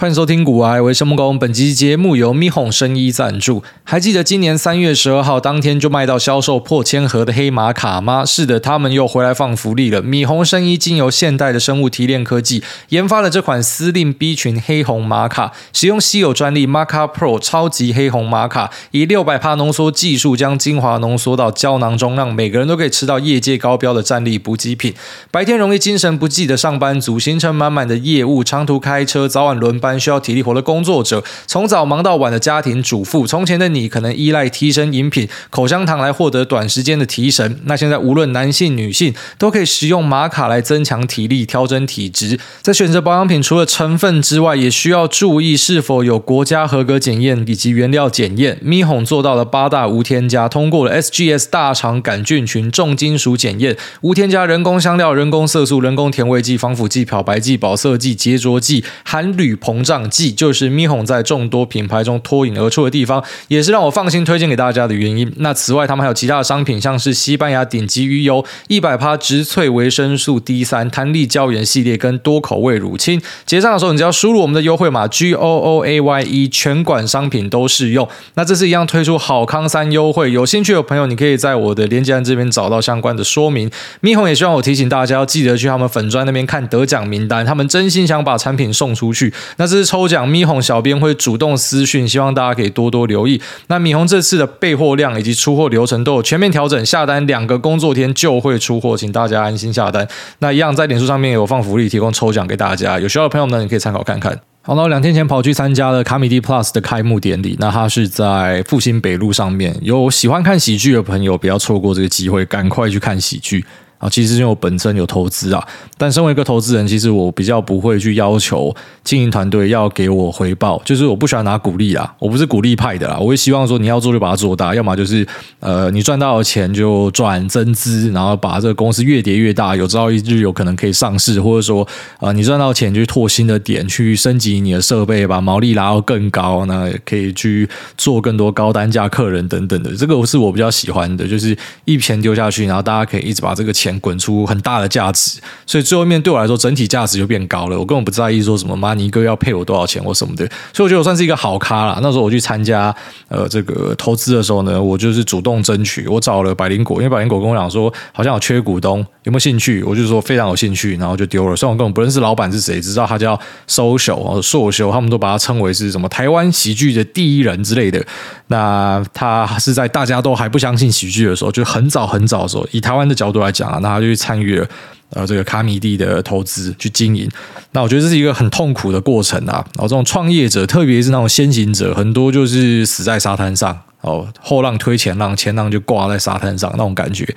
欢迎收听古癌，我是木工。本期节目由咪哄生医赞助。还记得今年三月十二号当天就卖到销售破千盒的黑马卡吗？是的，他们又回来放福利了。米红生医经由现代的生物提炼科技研发了这款司令 B 群黑红玛卡，使用稀有专利 Maca Pro 超级黑红玛卡，以六百帕浓缩技术将精华浓缩到胶囊中，让每个人都可以吃到业界高标的战力补给品。白天容易精神不济的上班族，行程满满的业务，长途开车，早晚轮班。需要体力活的工作者，从早忙到晚的家庭主妇，从前的你可能依赖提神饮品、口香糖来获得短时间的提神，那现在无论男性女性都可以使用玛卡来增强体力、调整体质。在选择保养品，除了成分之外，也需要注意是否有国家合格检验以及原料检验。咪哄做到了八大无添加，通过了 SGS 大肠杆菌群重金属检验，无添加人工香料、人工色素、人工甜味剂、防腐剂、漂白剂、保色剂、洁浊剂、含铝硼。膨胀剂就是咪哄在众多品牌中脱颖而出的地方，也是让我放心推荐给大家的原因。那此外，他们还有其他的商品，像是西班牙顶级鱼油、一百趴植萃维生素 D 三、弹力胶原系列跟多口味乳清。结账的时候，你只要输入我们的优惠码 G O O A Y E，全馆商品都适用。那这次一样推出好康三优惠，有兴趣的朋友，你可以在我的链接栏这边找到相关的说明。咪哄也希望我提醒大家，要记得去他们粉专那边看得奖名单，他们真心想把产品送出去。那次抽奖，咪哄小编会主动私讯，希望大家可以多多留意。那咪哄这次的备货量以及出货流程都有全面调整，下单两个工作天就会出货，请大家安心下单。那一样在脸书上面有放福利，提供抽奖给大家，有需要的朋友呢，你可以参考看看。好，那两天前跑去参加了卡米地 Plus 的开幕典礼，那它是在复兴北路上面，有喜欢看喜剧的朋友不要错过这个机会，赶快去看喜剧。啊，其实因为我本身有投资啊，但身为一个投资人，其实我比较不会去要求经营团队要给我回报，就是我不喜欢拿股利啦，我不是股利派的啦，我会希望说你要做就把它做大，要么就是呃你赚到的钱就转增资，然后把这个公司越叠越大，有朝一日有可能可以上市，或者说啊、你赚到钱就拓新的点，去升级你的设备，把毛利拉到更高，那可以去做更多高单价客人等等的，这个是我比较喜欢的，就是一钱丢下去，然后大家可以一直把这个钱。滚出很大的价值，所以最后面对我来说，整体价值就变高了。我根本不在意说什么妈尼哥要配我多少钱或什么的，所以我觉得我算是一个好咖啦。那时候我去参加呃这个投资的时候呢，我就是主动争取，我找了百灵果，因为百灵果跟我讲说好像有缺股东，有没有兴趣？我就说非常有兴趣，然后就丢了。虽然我根本不认识老板是谁，只知道他叫 Social 硕修，他们都把他称为是什么台湾喜剧的第一人之类的。那他是在大家都还不相信喜剧的时候，就很早很早的时候，以台湾的角度来讲啊，那他就去参与了呃这个卡米蒂的投资去经营。那我觉得这是一个很痛苦的过程啊。然后这种创业者，特别是那种先行者，很多就是死在沙滩上哦，后浪推前浪，前浪就挂在沙滩上那种感觉。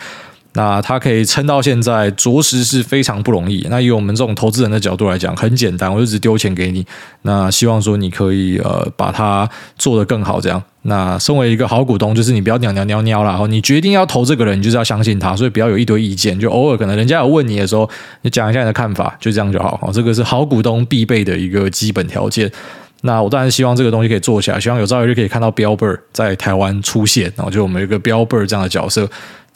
那他可以撑到现在，着实是非常不容易。那以我们这种投资人的角度来讲，很简单，我就只丢钱给你。那希望说你可以呃把它做得更好，这样。那身为一个好股东，就是你不要鸟鸟鸟鸟了。然后你决定要投这个人，你就是要相信他，所以不要有一堆意见。就偶尔可能人家有问你的时候，你讲一下你的看法，就这样就好。这个是好股东必备的一个基本条件。那我当然希望这个东西可以做起来，希望有朝一日可以看到标伯在台湾出现。然后就我们有一个标伯这样的角色。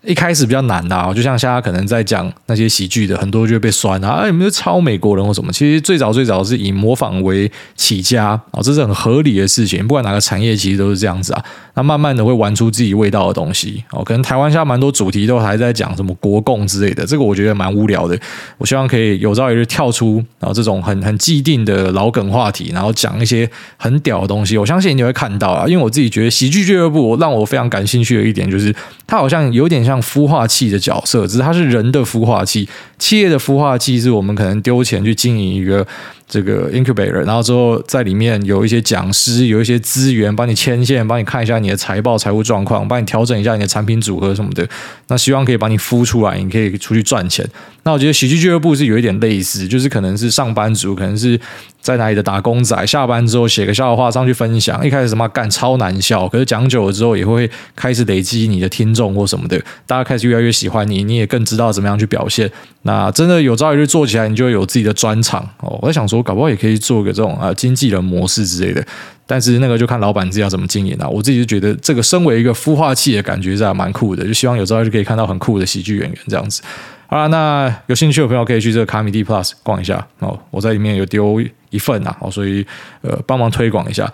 一开始比较难的啊，就像现在可能在讲那些喜剧的，很多就会被酸啊，有没有抄美国人或什么？其实最早最早是以模仿为起家啊，这是很合理的事情。不管哪个产业，其实都是这样子啊。那慢慢的会玩出自己味道的东西哦。可能台湾现在蛮多主题都还在讲什么国共之类的，这个我觉得蛮无聊的。我希望可以有朝一日跳出啊这种很很既定的老梗话题，然后讲一些很屌的东西。我相信你会看到啊，因为我自己觉得喜剧俱乐部让我非常感兴趣的一点就是，它好像有点像。孵化器的角色，只是它是人的孵化器。企业的孵化器是我们可能丢钱去经营一个这个 incubator，然后之后在里面有一些讲师，有一些资源帮你牵线，帮你看一下你的财报、财务状况，帮你调整一下你的产品组合什么的。那希望可以把你孵出来，你可以出去赚钱。那我觉得喜剧俱乐部是有一点类似，就是可能是上班族，可能是在哪里的打工仔，下班之后写个笑话上去分享。一开始什么干超难笑，可是讲久了之后也会开始累积你的听众或什么的，大家开始越来越喜欢你，你也更知道怎么样去表现。那真的有朝一日做起来，你就会有自己的专场哦。我在想说，搞不好也可以做个这种啊经纪人模式之类的，但是那个就看老板自己要怎么经营啊。我自己就觉得这个身为一个孵化器的感觉是还蛮酷的，就希望有朝一日可以看到很酷的喜剧演员这样子。好了，那有兴趣的朋友可以去这个卡米地 Plus 逛一下哦，我在里面有丢一份啊，哦，所以呃帮忙推广一下。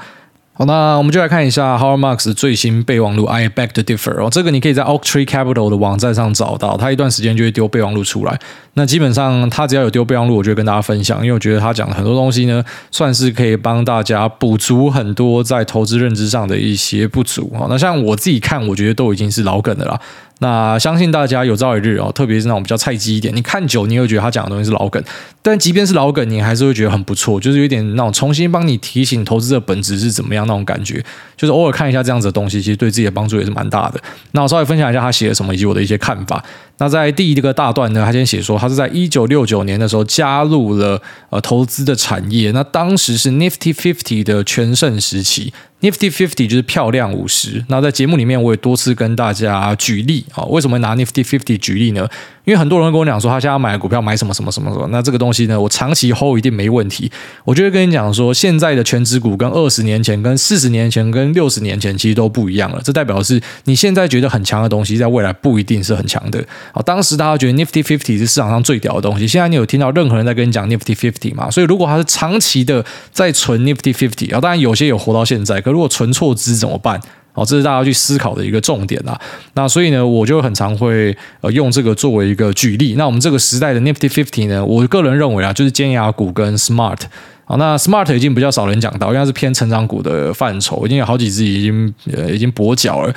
好，那我们就来看一下 Howard Marks 最新备忘录 I beg to differ 哦，这个你可以在 Oaktree Capital 的网站上找到，他一段时间就会丢备忘录出来。那基本上他只要有丢备忘录，我就会跟大家分享，因为我觉得他讲的很多东西呢，算是可以帮大家补足很多在投资认知上的一些不足。那像我自己看，我觉得都已经是老梗的啦。那相信大家有朝一日哦，特别是那种比较菜鸡一点，你看久你会觉得他讲的东西是老梗，但即便是老梗，你还是会觉得很不错，就是有点那种重新帮你提醒投资的本质是怎么样那种感觉，就是偶尔看一下这样子的东西，其实对自己的帮助也是蛮大的。那我稍微分享一下他写了什么以及我的一些看法。那在第一个大段呢，他先写说他是在一九六九年的时候加入了呃投资的产业，那当时是 Nifty Fifty 的全盛时期。Nifty Fifty 就是漂亮五十。那在节目里面，我也多次跟大家举例啊，为什么拿 Nifty Fifty 举例呢？因为很多人跟我讲说，他现在买股票买什么什么什么什么，那这个东西呢，我长期 hold 一定没问题。我就会跟你讲说，现在的全值股跟二十年前、跟四十年前、跟六十年前其实都不一样了。这代表是你现在觉得很强的东西，在未来不一定是很强的。好，当时大家觉得 Nifty Fifty 是市场上最屌的东西，现在你有听到任何人在跟你讲 Nifty Fifty 吗？所以如果他是长期的在存 Nifty Fifty 啊，当然有些有活到现在，可如果存错资怎么办？哦，这是大家去思考的一个重点啊。那所以呢，我就很常会呃用这个作为一个举例。那我们这个时代的 Nifty Fifty 呢，我个人认为啊，就是尖牙股跟 Smart。好，那 Smart 已经比较少人讲到，应该是偏成长股的范畴，已经有好几只已经呃已经跛脚了。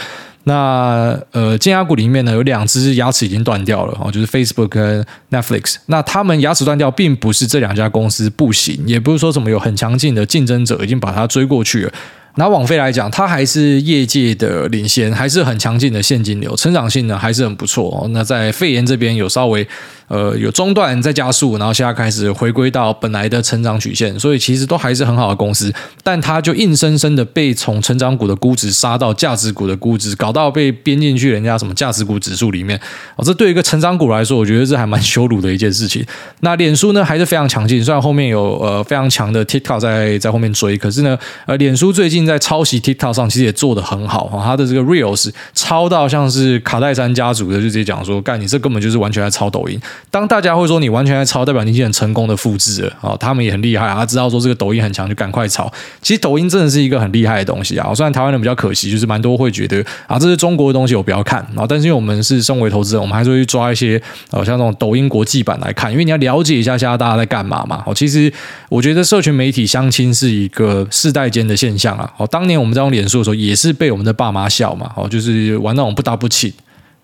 那呃尖牙股里面呢，有两只牙齿已经断掉了，哦，就是 Facebook 跟 Netflix。那他们牙齿断掉，并不是这两家公司不行，也不是说什么有很强劲的竞争者已经把它追过去了。拿网飞来讲，它还是业界的领先，还是很强劲的现金流，成长性呢还是很不错。那在肺炎这边有稍微。呃，有中断在加速，然后现在开始回归到本来的成长曲线，所以其实都还是很好的公司，但它就硬生生的被从成长股的估值杀到价值股的估值，搞到被编进去人家什么价值股指数里面。哦，这对一个成长股来说，我觉得这还蛮羞辱的一件事情。那脸书呢，还是非常强劲，虽然后面有呃非常强的 TikTok 在在后面追，可是呢，呃，脸书最近在抄袭 TikTok 上其实也做得很好哈，它的这个 Reels 抄到像是卡戴珊家族的，就直接讲说，干你这根本就是完全在抄抖音。当大家会说你完全在抄，代表年轻人成功的复制了啊，他们也很厉害啊，知道说这个抖音很强，就赶快抄。其实抖音真的是一个很厉害的东西啊，虽然台湾人比较可惜，就是蛮多会觉得啊，这是中国的东西，我不要看啊。但是因为我们是身为投资人，我们还是会去抓一些呃，像这种抖音国际版来看，因为你要了解一下现在大家在干嘛嘛。哦，其实我觉得社群媒体相亲是一个世代间的现象啊。哦，当年我们在用脸书的时候，也是被我们的爸妈笑嘛。哦，就是玩那种不打不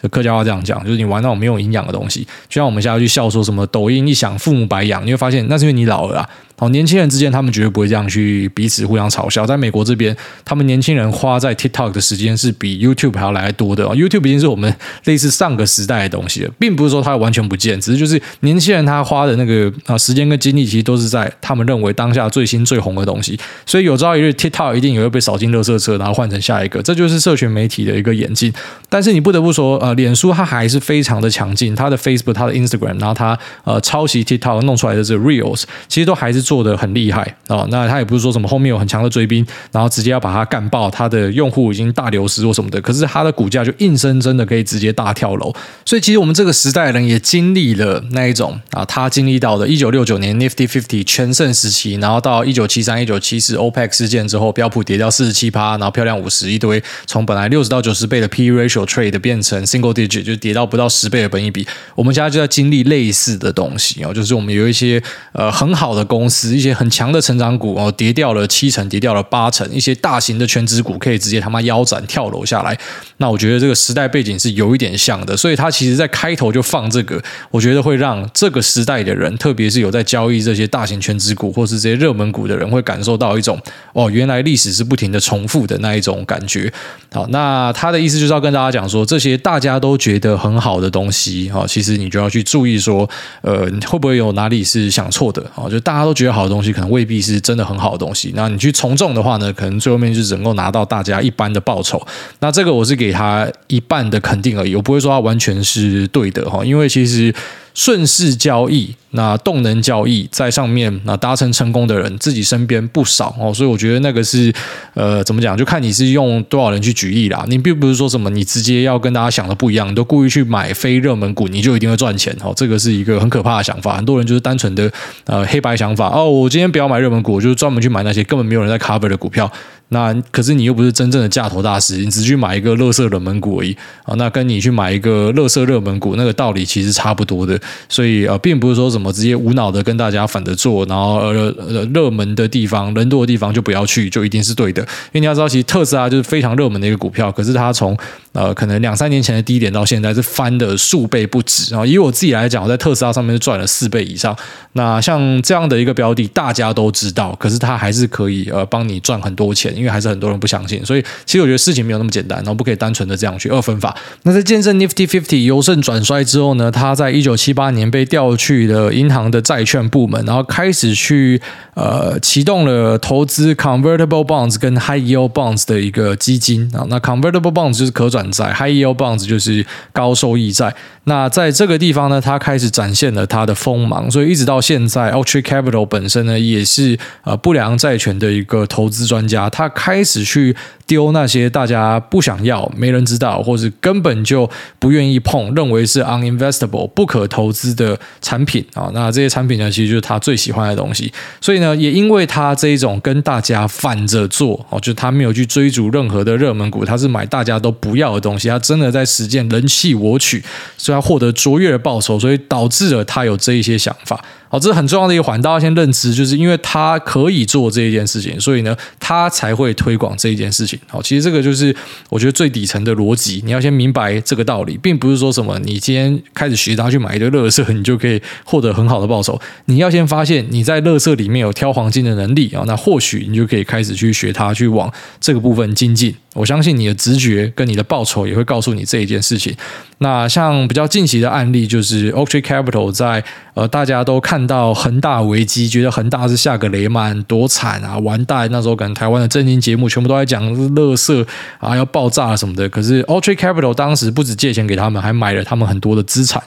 客家话这样讲，就是你玩那种没有营养的东西，就像我们现在去笑说什么抖音一响父母白养，你会发现那是因为你老了啊。哦，年轻人之间他们绝对不会这样去彼此互相嘲笑。在美国这边，他们年轻人花在 TikTok 的时间是比 YouTube 还要来得多的。YouTube 已经是我们类似上个时代的东西了，并不是说它完全不见，只是就是年轻人他花的那个啊时间跟精力，其实都是在他们认为当下最新最红的东西。所以有朝一日 TikTok 一定也会被扫进垃圾车，然后换成下一个。这就是社群媒体的一个演进。但是你不得不说，呃，脸书它还是非常的强劲，它的 Facebook、它的 Instagram，然后它呃抄袭 TikTok 弄出来的这个 Reels，其实都还是做的很厉害。哦，那他也不是说什么后面有很强的追兵，然后直接要把它干爆，他的用户已经大流失或什么的，可是他的股价就硬生生的可以直接大跳楼。所以其实我们这个时代的人也经历了那一种啊，他经历到的1969年 Nifty Fifty 全盛时期，然后到1973、1974 OPEC 事件之后，标普跌掉四十七趴，然后漂亮五十一堆，从本来六十到九十倍的 PE ratio trade 变成 single digit，就跌到不到十倍的本益比。我们现在就在经历类似的东西哦，就是我们有一些呃很好的公司，使一些很强的成长股哦，跌掉了七成，跌掉了八成，一些大型的全值股可以直接他妈腰斩跳楼下来。那我觉得这个时代背景是有一点像的，所以他其实在开头就放这个，我觉得会让这个时代的人，特别是有在交易这些大型全值股或是这些热门股的人，会感受到一种哦，原来历史是不停的重复的那一种感觉。好，那他的意思就是要跟大家讲说，这些大家都觉得很好的东西，哈，其实你就要去注意说，呃，会不会有哪里是想错的？哦，就大家都觉觉得好的东西，可能未必是真的很好的东西。那你去从众的话呢，可能最后面就是能够拿到大家一般的报酬。那这个我是给他一半的肯定而已，我不会说他完全是对的哈，因为其实。顺势交易。那动能交易在上面，那达成成功的人自己身边不少哦，所以我觉得那个是呃怎么讲，就看你是用多少人去举例啦。你并不是说什么你直接要跟大家想的不一样，你都故意去买非热门股，你就一定会赚钱哦。这个是一个很可怕的想法，很多人就是单纯的呃黑白想法哦。我今天不要买热门股，我就专门去买那些根本没有人在 cover 的股票。那可是你又不是真正的价投大师，你只去买一个垃圾热门股而已啊。那跟你去买一个垃圾热门股，那个道理其实差不多的。所以呃，并不是说什么直接无脑的跟大家反着做，然后呃呃热门的地方、人多的地方就不要去，就一定是对的。因为你要知道，其实特斯拉就是非常热门的一个股票，可是它从呃可能两三年前的低点到现在是翻的数倍不止啊。以我自己来讲，我在特斯拉上面是赚了四倍以上。那像这样的一个标的，大家都知道，可是它还是可以呃帮你赚很多钱。因为还是很多人不相信，所以其实我觉得事情没有那么简单，然后不可以单纯的这样去二分法。那在见证 Nifty Fifty 由盛转衰之后呢，他在一九七八年被调去了银行的债券部门，然后开始去呃启动了投资 Convertible Bonds 跟 High Yield Bonds 的一个基金啊。那 Convertible Bonds 就是可转债，High Yield Bonds 就是高收益债。那在这个地方呢，他开始展现了他的锋芒，所以一直到现在，Ultra Capital 本身呢也是呃不良债权的一个投资专家，他开始去丢那些大家不想要、没人知道，或是根本就不愿意碰、认为是 uninvestable 不可投资的产品啊。那这些产品呢，其实就是他最喜欢的东西。所以呢，也因为他这一种跟大家反着做哦，就他没有去追逐任何的热门股，他是买大家都不要的东西，他真的在实践人弃我取。所以他获得卓越的报酬，所以导致了他有这一些想法。好，这是很重要的一个环，大家先认知，就是因为他可以做这一件事情，所以呢，他才会推广这一件事情。好，其实这个就是我觉得最底层的逻辑，你要先明白这个道理，并不是说什么你今天开始学他去买一堆乐色，你就可以获得很好的报酬。你要先发现你在乐色里面有挑黄金的能力啊，那或许你就可以开始去学他，去往这个部分精进。我相信你的直觉跟你的报酬也会告诉你这一件事情。那像比较近期的案例，就是 Ultra Capital 在呃大家都看到恒大危机，觉得恒大是下个雷曼多惨啊，完蛋！那时候可能台湾的政经节目全部都在讲乐色啊，要爆炸什么的。可是 Ultra Capital 当时不止借钱给他们，还买了他们很多的资产。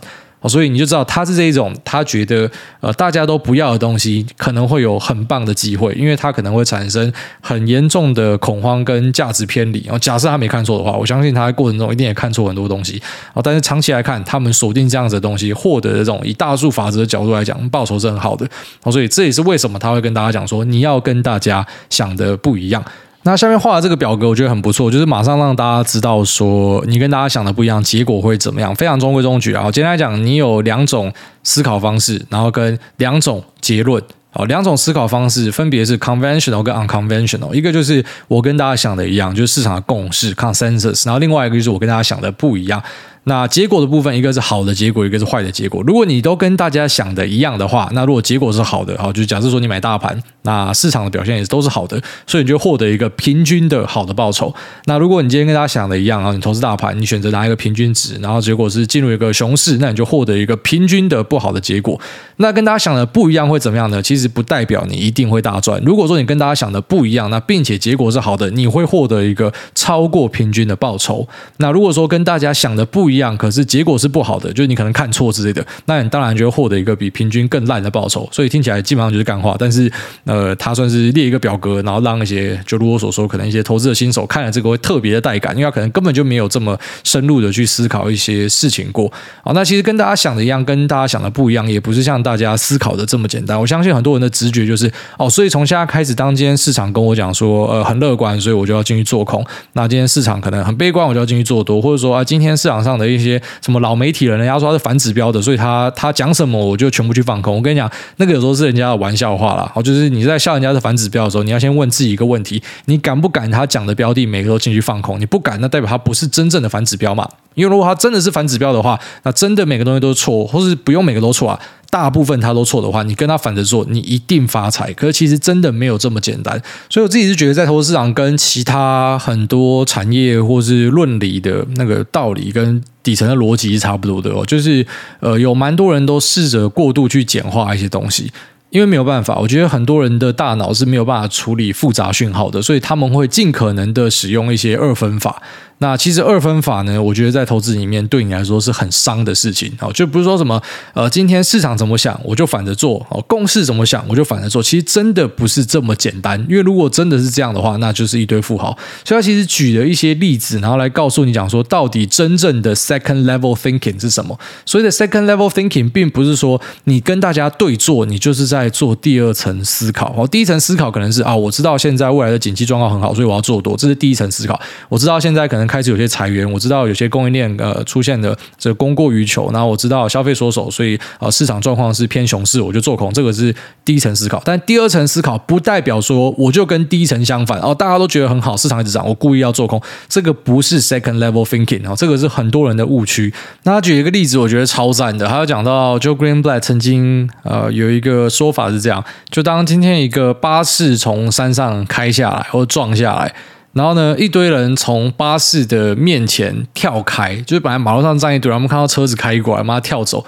所以你就知道他是这一种，他觉得呃大家都不要的东西，可能会有很棒的机会，因为他可能会产生很严重的恐慌跟价值偏离。然后假设他没看错的话，我相信他在过程中一定也看错很多东西。哦，但是长期来看，他们锁定这样子的东西，获得的这种以大数法则的角度来讲，报酬是很好的。哦，所以这也是为什么他会跟大家讲说，你要跟大家想的不一样。那下面画的这个表格，我觉得很不错，就是马上让大家知道说，你跟大家想的不一样，结果会怎么样？非常中规中矩啊。简单来讲，你有两种思考方式，然后跟两种结论。哦，两种思考方式分别是 conventional 跟 unconventional。一个就是我跟大家想的一样，就是市场的共识 consensus，然后另外一个就是我跟大家想的不一样。那结果的部分，一个是好的结果，一个是坏的结果。如果你都跟大家想的一样的话，那如果结果是好的，好，就假设说你买大盘，那市场的表现也都是好的，所以你就获得一个平均的好的报酬。那如果你今天跟大家想的一样啊，你投资大盘，你选择拿一个平均值，然后结果是进入一个熊市，那你就获得一个平均的不好的结果。那跟大家想的不一样会怎么样呢？其实不代表你一定会大赚。如果说你跟大家想的不一样，那并且结果是好的，你会获得一个超过平均的报酬。那如果说跟大家想的不一一样，可是结果是不好的，就是你可能看错之类的，那你当然就会获得一个比平均更烂的报酬。所以听起来基本上就是干话，但是呃，他算是列一个表格，然后让一些就如我所说，可能一些投资的新手看了这个会特别的带感，因为他可能根本就没有这么深入的去思考一些事情过。好，那其实跟大家想的一样，跟大家想的不一样，也不是像。大家思考的这么简单，我相信很多人的直觉就是哦，所以从现在开始，当今天市场跟我讲说呃很乐观，所以我就要进去做空。那今天市场可能很悲观，我就要进去做多，或者说啊，今天市场上的一些什么老媒体人，人家说他是反指标的，所以他他讲什么我就全部去放空。我跟你讲，那个有时候是人家的玩笑话啦。哦，就是你在笑人家是反指标的时候，你要先问自己一个问题：你敢不敢他讲的标的每个都进去放空？你不敢，那代表他不是真正的反指标嘛？因为如果他真的是反指标的话，那真的每个东西都是错，或是不用每个都错啊。大部分他都错的话，你跟他反着做，你一定发财。可是其实真的没有这么简单，所以我自己是觉得，在投资市场跟其他很多产业或是论理的那个道理跟底层的逻辑是差不多的哦。就是呃，有蛮多人都试着过度去简化一些东西。因为没有办法，我觉得很多人的大脑是没有办法处理复杂讯号的，所以他们会尽可能的使用一些二分法。那其实二分法呢，我觉得在投资里面对你来说是很伤的事情哦，就不是说什么呃，今天市场怎么想我就反着做哦，共识怎么想我就反着做，其实真的不是这么简单。因为如果真的是这样的话，那就是一堆富豪。所以他其实举了一些例子，然后来告诉你讲说，到底真正的 second level thinking 是什么？所谓的 second level thinking，并不是说你跟大家对做，你就是在做第二层思考哦。第一层思考可能是啊，我知道现在未来的景气状况很好，所以我要做多，这是第一层思考。我知道现在可能。开始有些裁员，我知道有些供应链呃出现的这供过于求，然后我知道消费缩手，所以呃市场状况是偏熊市，我就做空，这个是第一层思考。但第二层思考不代表说我就跟第一层相反哦，大家都觉得很好，市场一直涨，我故意要做空，这个不是 second level thinking 哦，这个是很多人的误区。那举一个例子，我觉得超赞的，他有讲到 Joe Greenblatt 曾经呃有一个说法是这样，就当今天一个巴士从山上开下来或撞下来。然后呢，一堆人从巴士的面前跳开，就是本来马路上站一堆，然后我们看到车子开过来，马上跳走。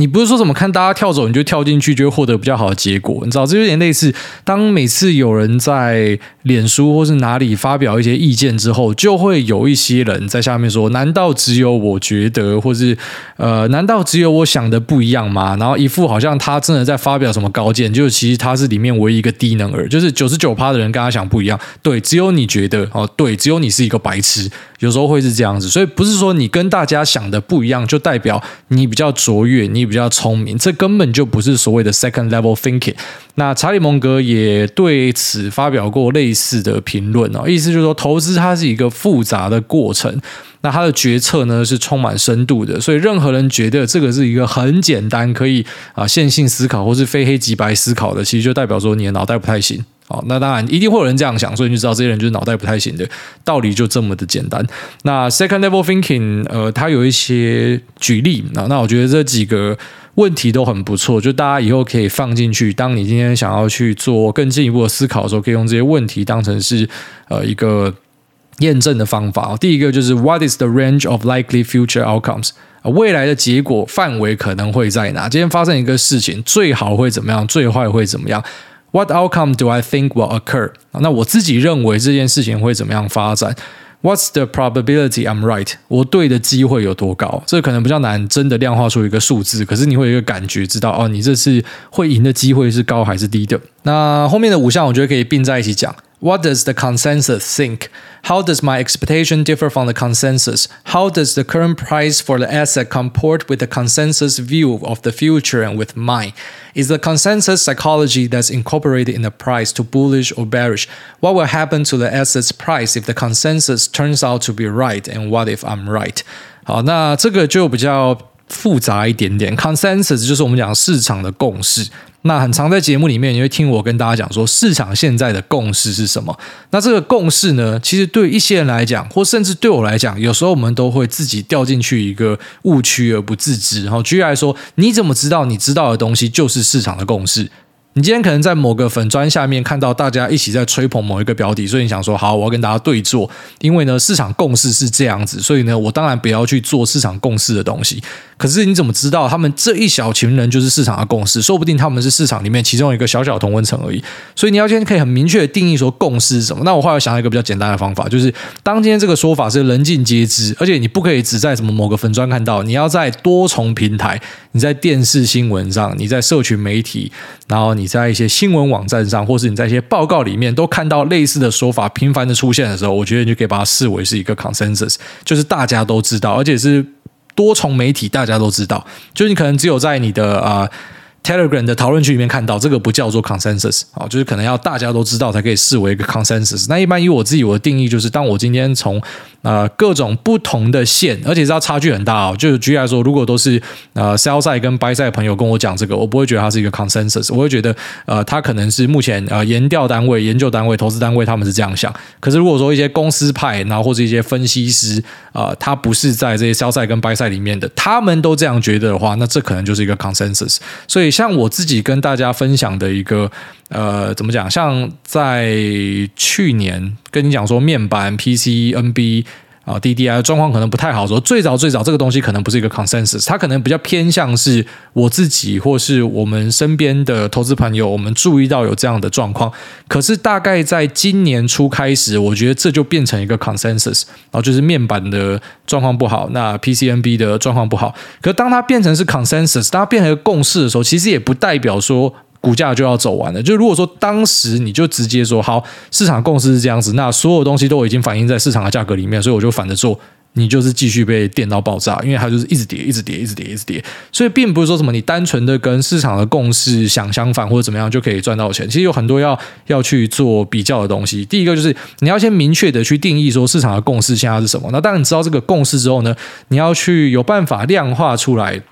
你不是说怎么看大家跳走，你就跳进去，就会获得比较好的结果？你知道，这有点类似，当每次有人在脸书或是哪里发表一些意见之后，就会有一些人在下面说：“难道只有我觉得，或是呃，难道只有我想的不一样吗？”然后一副好像他真的在发表什么高见，就是其实他是里面唯一一个低能儿，就是九十九趴的人跟他想不一样。对，只有你觉得哦，对，只有你是一个白痴。有时候会是这样子，所以不是说你跟大家想的不一样，就代表你比较卓越，你比较聪明，这根本就不是所谓的 second level thinking。那查理蒙格也对此发表过类似的评论哦，意思就是说，投资它是一个复杂的过程，那他的决策呢是充满深度的，所以任何人觉得这个是一个很简单可以啊线性思考或是非黑即白思考的，其实就代表说你的脑袋不太行。好，那当然一定会有人这样想，所以你就知道这些人就是脑袋不太行的，道理就这么的简单。那 second level thinking，呃，它有一些举例，那那我觉得这几个问题都很不错，就大家以后可以放进去。当你今天想要去做更进一步的思考的时候，可以用这些问题当成是呃一个验证的方法。第一个就是 What is the range of likely future outcomes？未来的结果范围可能会在哪？今天发生一个事情，最好会怎么样？最坏会怎么样？What outcome do I think will occur？那我自己认为这件事情会怎么样发展？What's the probability I'm right？我对的机会有多高？这可能比较难，真的量化出一个数字。可是你会有一个感觉，知道哦，你这次会赢的机会是高还是低的？那后面的五项我觉得可以并在一起讲。What does the consensus think? How does my expectation differ from the consensus? How does the current price for the asset comport with the consensus view of the future and with mine? Is the consensus psychology that's incorporated in the price too bullish or bearish? What will happen to the asset's price if the consensus turns out to be right? And what if I'm right? 好，那这个就比较复杂一点点。Consensus 就是我们讲市场的共识。 那很常在节目里面，你会听我跟大家讲说，市场现在的共识是什么？那这个共识呢，其实对一些人来讲，或甚至对我来讲，有时候我们都会自己掉进去一个误区而不自知。然后举例来说，你怎么知道你知道的东西就是市场的共识？你今天可能在某个粉砖下面看到大家一起在吹捧某一个标的，所以你想说好，我要跟大家对坐，因为呢市场共识是这样子，所以呢我当然不要去做市场共识的东西。可是你怎么知道他们这一小群人就是市场的共识？说不定他们是市场里面其中一个小小同温层而已。所以你要今天可以很明确的定义说共识是什么。那我后来想到一个比较简单的方法，就是当今天这个说法是人尽皆知，而且你不可以只在什么某个粉砖看到，你要在多重平台，你在电视新闻上，你在社群媒体，然后。你在一些新闻网站上，或是你在一些报告里面都看到类似的说法频繁的出现的时候，我觉得你就可以把它视为是一个 consensus，就是大家都知道，而且是多重媒体大家都知道，就是你可能只有在你的啊。Telegram 的讨论区里面看到这个不叫做 consensus 啊，就是可能要大家都知道才可以视为一个 consensus。那一般以我自己我的定义就是，当我今天从呃各种不同的线，而且知道差距很大哦，就举例来说，如果都是呃 sell side 跟 buy side 朋友跟我讲这个，我不会觉得它是一个 consensus，我会觉得呃它可能是目前呃研调单位、研究单位、投资单位他们是这样想。可是如果说一些公司派，然后或者一些分析师啊、呃，他不是在这些 sell side 跟 buy side 里面的，他们都这样觉得的话，那这可能就是一个 consensus。所以。像我自己跟大家分享的一个，呃，怎么讲？像在去年跟你讲说，面板、PC、NB 啊，DDI 状况可能不太好的时候，最早最早这个东西可能不是一个 consensus，它可能比较偏向是我自己或是我们身边的投资朋友，我们注意到有这样的状况。可是大概在今年初开始，我觉得这就变成一个 consensus，然后就是面板的状况不好，那 PCNB 的状况不好。可当它变成是 consensus，它变成一个共识的时候，其实也不代表说。股价就要走完了。就如果说当时你就直接说好，市场共识是这样子，那所有东西都已经反映在市场的价格里面，所以我就反着做，你就是继续被电到爆炸，因为它就是一直跌，一直跌，一直跌，一直跌。所以并不是说什么你单纯的跟市场的共识想相反或者怎么样就可以赚到钱。其实有很多要要去做比较的东西。第一个就是你要先明确的去定义说市场的共识现在是什么。那当你知道这个共识之后呢，你要去有办法量化出来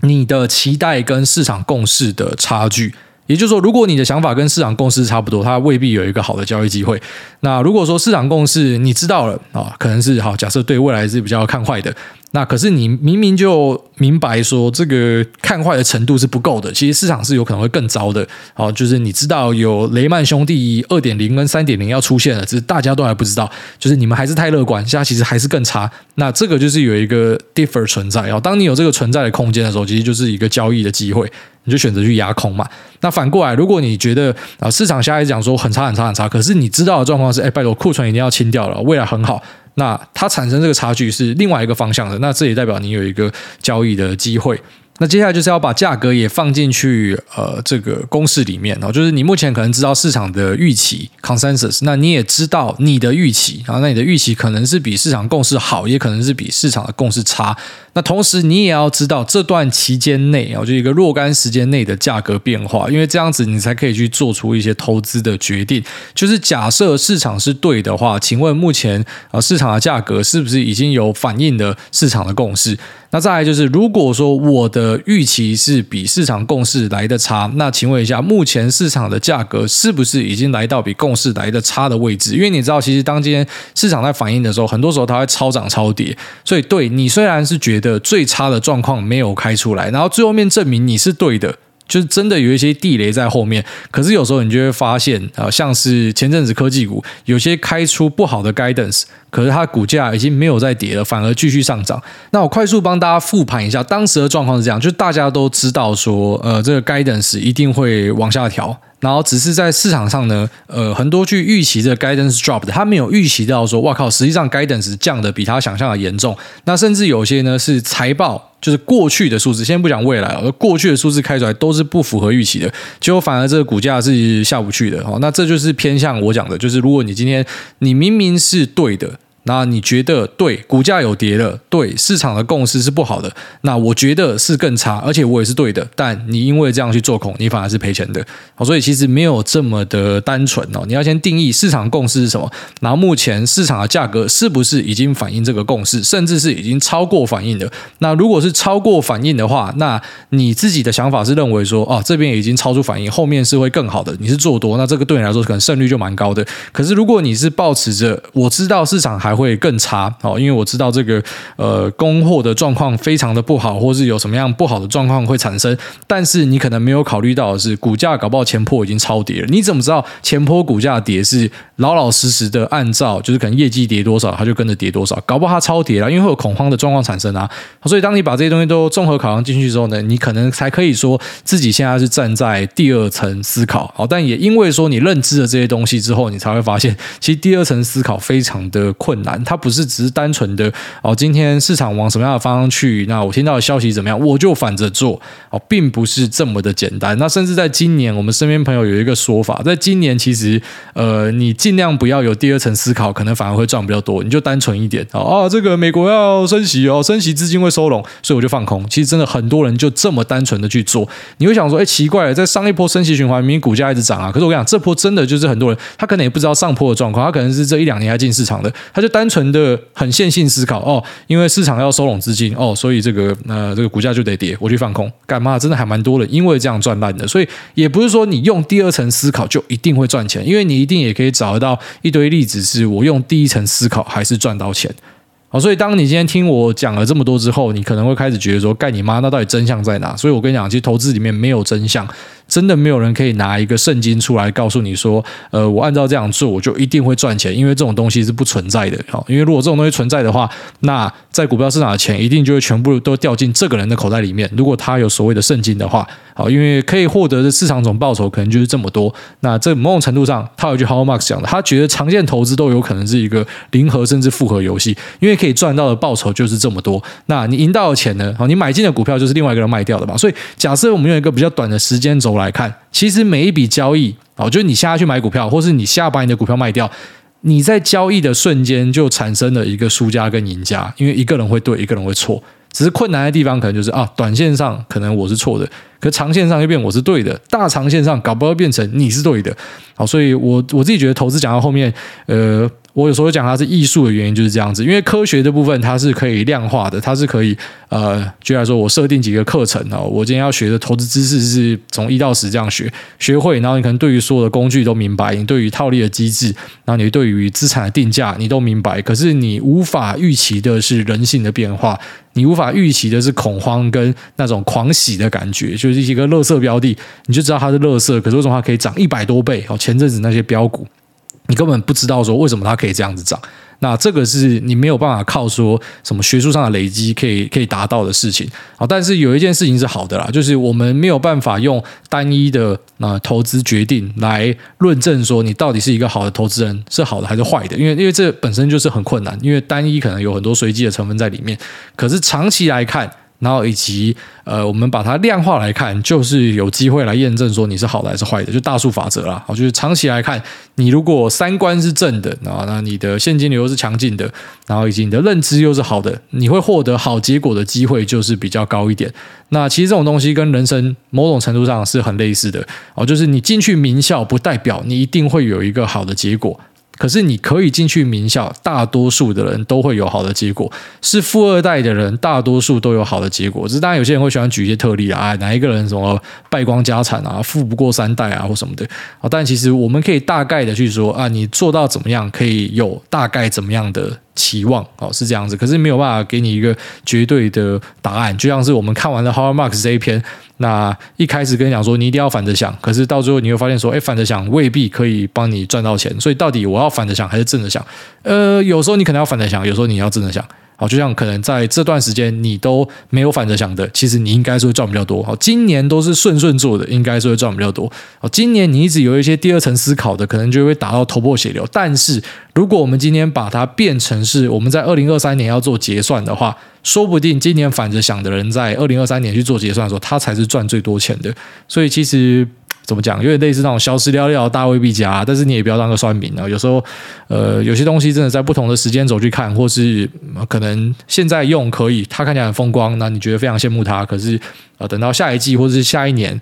你的期待跟市场共识的差距。也就是说，如果你的想法跟市场共识差不多，它未必有一个好的交易机会。那如果说市场共识你知道了啊，可能是好，假设对未来是比较看坏的。那可是你明明就明白说这个看坏的程度是不够的，其实市场是有可能会更糟的。好，就是你知道有雷曼兄弟二点零跟三点零要出现了，只是大家都还不知道，就是你们还是太乐观，现在其实还是更差。那这个就是有一个 differ 存在。然后当你有这个存在的空间的时候，其实就是一个交易的机会，你就选择去压空嘛。那反过来，如果你觉得啊市场下一讲说很差很差很差，可是你知道的状况是，哎，拜托库存一定要清掉了，未来很好。那它产生这个差距是另外一个方向的，那这也代表你有一个交易的机会。那接下来就是要把价格也放进去，呃，这个公式里面哦，就是你目前可能知道市场的预期 consensus，那你也知道你的预期啊，那你的预期可能是比市场共识好，也可能是比市场的共识差。那同时你也要知道这段期间内啊，就一个若干时间内的价格变化，因为这样子你才可以去做出一些投资的决定。就是假设市场是对的话，请问目前啊市场的价格是不是已经有反映的市场的共识？那再来就是，如果说我的预期是比市场共识来的差，那请问一下，目前市场的价格是不是已经来到比共识来的差的位置？因为你知道，其实当今天市场在反应的时候，很多时候它会超涨超跌。所以，对你虽然是觉得最差的状况没有开出来，然后最后面证明你是对的。就是真的有一些地雷在后面，可是有时候你就会发现，啊，像是前阵子科技股有些开出不好的 guidance，可是它股价已经没有再跌了，反而继续上涨。那我快速帮大家复盘一下当时的状况是这样，就大家都知道说，呃，这个 guidance 一定会往下调。然后只是在市场上呢，呃，很多去预期这个 guidance drop 的，他没有预期到说，哇靠，实际上 guidance 降的比他想象的严重。那甚至有些呢是财报，就是过去的数字，先不讲未来，而过去的数字开出来都是不符合预期的，结果反而这个股价是下不去的。哦，那这就是偏向我讲的，就是如果你今天你明明是对的。那你觉得对，股价有跌了，对，市场的共识是不好的，那我觉得是更差，而且我也是对的，但你因为这样去做空，你反而是赔钱的。好，所以其实没有这么的单纯哦，你要先定义市场共识是什么，然后目前市场的价格是不是已经反映这个共识，甚至是已经超过反映的。那如果是超过反映的话，那你自己的想法是认为说，哦，这边已经超出反应，后面是会更好的，你是做多，那这个对你来说可能胜率就蛮高的。可是如果你是抱持着我知道市场还还会更差哦，因为我知道这个呃供货的状况非常的不好，或是有什么样不好的状况会产生，但是你可能没有考虑到的是，股价搞不好前坡已经超跌了。你怎么知道前坡股价跌是老老实实的按照就是可能业绩跌多少，它就跟着跌多少？搞不好它超跌了，因为会有恐慌的状况产生啊。所以当你把这些东西都综合考量进去之后呢，你可能才可以说自己现在是站在第二层思考。好，但也因为说你认知了这些东西之后，你才会发现，其实第二层思考非常的困难。它不是只是单纯的哦，今天市场往什么样的方向去？那我听到的消息怎么样，我就反着做哦，并不是这么的简单。那甚至在今年，我们身边朋友有一个说法，在今年其实呃，你尽量不要有第二层思考，可能反而会赚比较多。你就单纯一点哦，啊，这个美国要升息哦，升息资金会收拢，所以我就放空。其实真的很多人就这么单纯的去做，你会想说，哎，奇怪，在上一波升息循环，明明股价一直涨啊，可是我跟你讲，这波真的就是很多人他可能也不知道上坡的状况，他可能是这一两年才进市场的，他就单纯。的很线性思考哦，因为市场要收拢资金哦，所以这个呃这个股价就得跌，我去放空干嘛？真的还蛮多的，因为这样赚烂的，所以也不是说你用第二层思考就一定会赚钱，因为你一定也可以找得到一堆例子，是我用第一层思考还是赚到钱。好，所以当你今天听我讲了这么多之后，你可能会开始觉得说，干你妈，那到底真相在哪？所以我跟你讲，其实投资里面没有真相。真的没有人可以拿一个圣经出来告诉你说，呃，我按照这样做我就一定会赚钱，因为这种东西是不存在的。好，因为如果这种东西存在的话，那在股票市场的钱一定就会全部都掉进这个人的口袋里面。如果他有所谓的圣经的话，好，因为可以获得的市场总报酬可能就是这么多。那这某种程度上，他有句 Howard Marks 讲的，他觉得长线投资都有可能是一个零和甚至复合游戏，因为可以赚到的报酬就是这么多。那你赢到的钱呢？好，你买进的股票就是另外一个人卖掉的嘛。所以假设我们用一个比较短的时间轴来看，其实每一笔交易，哦，就是你现在去买股票，或是你下把你的股票卖掉，你在交易的瞬间就产生了一个输家跟赢家，因为一个人会对，一个人会错。只是困难的地方可能就是啊，短线上可能我是错的，可长线上又变我是对的，大长线上搞不好变成你是对的。好，所以我我自己觉得投资讲到后面，呃。我有时候讲它是艺术的原因就是这样子，因为科学的部分它是可以量化的，它是可以呃，就来说，我设定几个课程哦，我今天要学的投资知识是从一到十这样学，学会，然后你可能对于所有的工具都明白，你对于套利的机制，然后你对于资产的定价你都明白，可是你无法预期的是人性的变化，你无法预期的是恐慌跟那种狂喜的感觉，就是一个垃圾标的，你就知道它是垃圾，可是为什么它可以涨一百多倍？哦，前阵子那些标股。你根本不知道说为什么它可以这样子涨，那这个是你没有办法靠说什么学术上的累积可以可以达到的事情。好，但是有一件事情是好的啦，就是我们没有办法用单一的呃投资决定来论证说你到底是一个好的投资人是好的还是坏的，因为因为这本身就是很困难，因为单一可能有很多随机的成分在里面，可是长期来看。然后以及呃，我们把它量化来看，就是有机会来验证说你是好的还是坏的，就大数法则啦。好，就是长期来看，你如果三观是正的，那那你的现金流是强劲的，然后以及你的认知又是好的，你会获得好结果的机会就是比较高一点。那其实这种东西跟人生某种程度上是很类似的哦，就是你进去名校不代表你一定会有一个好的结果。可是你可以进去名校，大多数的人都会有好的结果。是富二代的人，大多数都有好的结果。只是当然有些人会喜欢举一些特例啊，哪一个人什么败光家产啊，富不过三代啊，或什么的。但其实我们可以大概的去说啊，你做到怎么样，可以有大概怎么样的。期望哦，是这样子，可是没有办法给你一个绝对的答案。就像是我们看完了 Howard Marks 这一篇，那一开始跟你讲说你一定要反着想，可是到最后你会发现说，哎，反着想未必可以帮你赚到钱。所以到底我要反着想还是正着想？呃，有时候你可能要反着想，有时候你要正着想。好，就像可能在这段时间你都没有反着想的，其实你应该是会赚比较多。好，今年都是顺顺做的，应该是会赚比较多。好，今年你一直有一些第二层思考的，可能就会打到头破血流。但是如果我们今天把它变成是我们在二零二三年要做结算的话，说不定今年反着想的人在二零二三年去做结算的时候，他才是赚最多钱的。所以其实。怎么讲？有点类似那种小时了了，大未必佳。但是你也不要当个算命啊。有时候，呃，有些东西真的在不同的时间轴去看，或是可能现在用可以，它看起来很风光，那你觉得非常羡慕它。可是，呃，等到下一季或者是下一年，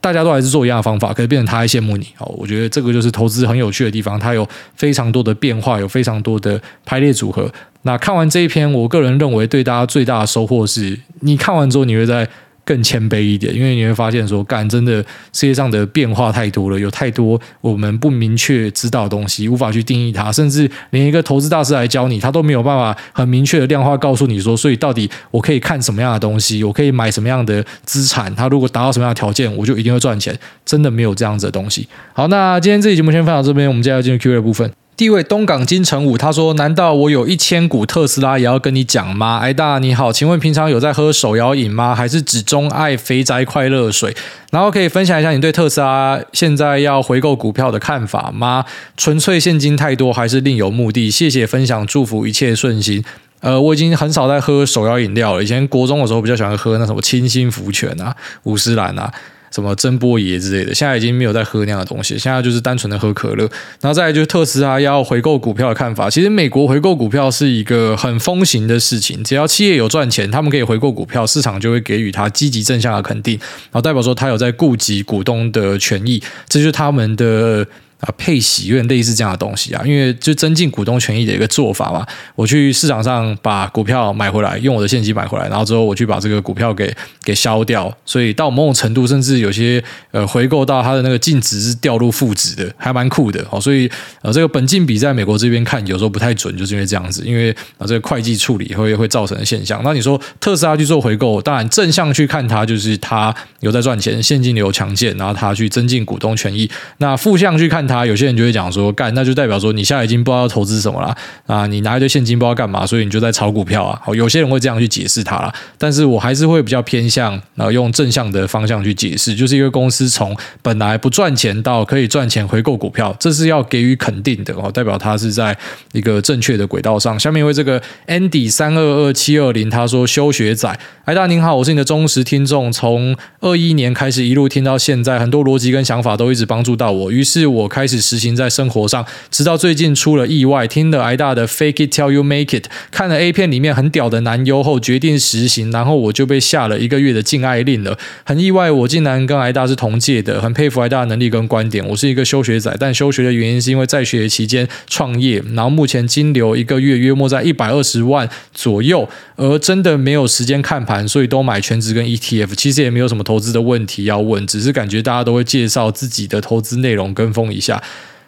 大家都还是做一样的方法，可是变成他还羡慕你。好，我觉得这个就是投资很有趣的地方，它有非常多的变化，有非常多的排列组合。那看完这一篇，我个人认为对大家最大的收获是，你看完之后你会在。更谦卑一点，因为你会发现说，干真的世界上的变化太多了，有太多我们不明确知道的东西，无法去定义它，甚至连一个投资大师来教你，他都没有办法很明确的量化告诉你说，所以到底我可以看什么样的东西，我可以买什么样的资产，它如果达到什么样的条件，我就一定会赚钱，真的没有这样子的东西。好，那今天这期节目先分享到这边，我们接下来进入 Q&A 部分。第一位东港金城武他说：“难道我有一千股特斯拉也要跟你讲吗？”哎大你好，请问平常有在喝手摇饮吗？还是只钟爱肥宅快乐水？然后可以分享一下你对特斯拉现在要回购股票的看法吗？纯粹现金太多，还是另有目的？谢谢分享，祝福一切顺心。呃，我已经很少在喝手摇饮料了，以前国中的时候比较喜欢喝那什么清新福泉啊、五十岚啊。什么蒸波爷之类的，现在已经没有在喝那样的东西，现在就是单纯的喝可乐。然后再来就是特斯拉要回购股票的看法。其实美国回购股票是一个很风行的事情，只要企业有赚钱，他们可以回购股票，市场就会给予他积极正向的肯定，然后代表说他有在顾及股东的权益，这就是他们的啊配息，有点类似这样的东西啊，因为就增进股东权益的一个做法嘛。我去市场上把股票买回来，用我的现金买回来，然后之后我去把这个股票给给销掉，所以到某种程度，甚至有些呃回购到它的那个净值是掉入负值的，还蛮酷的哦。所以呃这个本金比在美国这边看有时候不太准，就是因为这样子，因为啊这个会计处理会会造成的现象。那你说特斯拉去做回购，当然正向去看它就是它有在赚钱，现金流强健，然后它去增进股东权益。那负向去看它，有些人就会讲说，干那就代表说你现在已经不知道要投资什么了啊，你拿一堆现金不知道干嘛，所以你就在炒股票啊。好有些人会这样去解释它啦，但是我还是会比较偏向啊用正向的方向去解释，就是一个公司从本来不赚钱到可以赚钱回购股票，这是要给予肯定的哦，代表它是在一个正确的轨道上。下面因为这个 Andy 三二二七二零他说休学仔，哎大您好，我是你的忠实听众，从二一年开始一路听到现在，很多逻辑跟想法都一直帮助到我，于是我开始实行在生活上，直到最近出了意外，听了艾大的 Fake It Till You Make It，看了 A 片里面很屌的男优后决定实行，然后我就被下了一个月的禁爱令了，很意外我竟然跟艾大是同届的，很佩服艾大的能力跟观点。我是一个休学仔，但休学的原因是因为在学期间创业，然后目前金流一个月约莫在一百二十万左右，而真的没有时间看盘，所以都买全职跟 ETF，其实也没有什么投资的问题要问，只是感觉大家都会介绍自己的投资内容，跟风一下。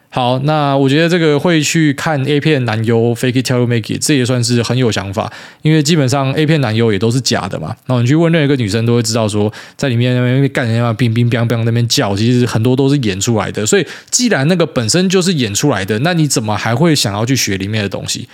好，那我觉得这个会去看 A 片男优 Fake It Till You Make It，这也算是很有想法，因为基本上 A 片男优也都是假的嘛。那你去问任何一个女生，都会知道说，在里面那边干人家冰冰冰冰那边叫，其实很多都是演出来的。所以，既然那个本身就是演出来的，那你怎么还会想要去学里面的东西？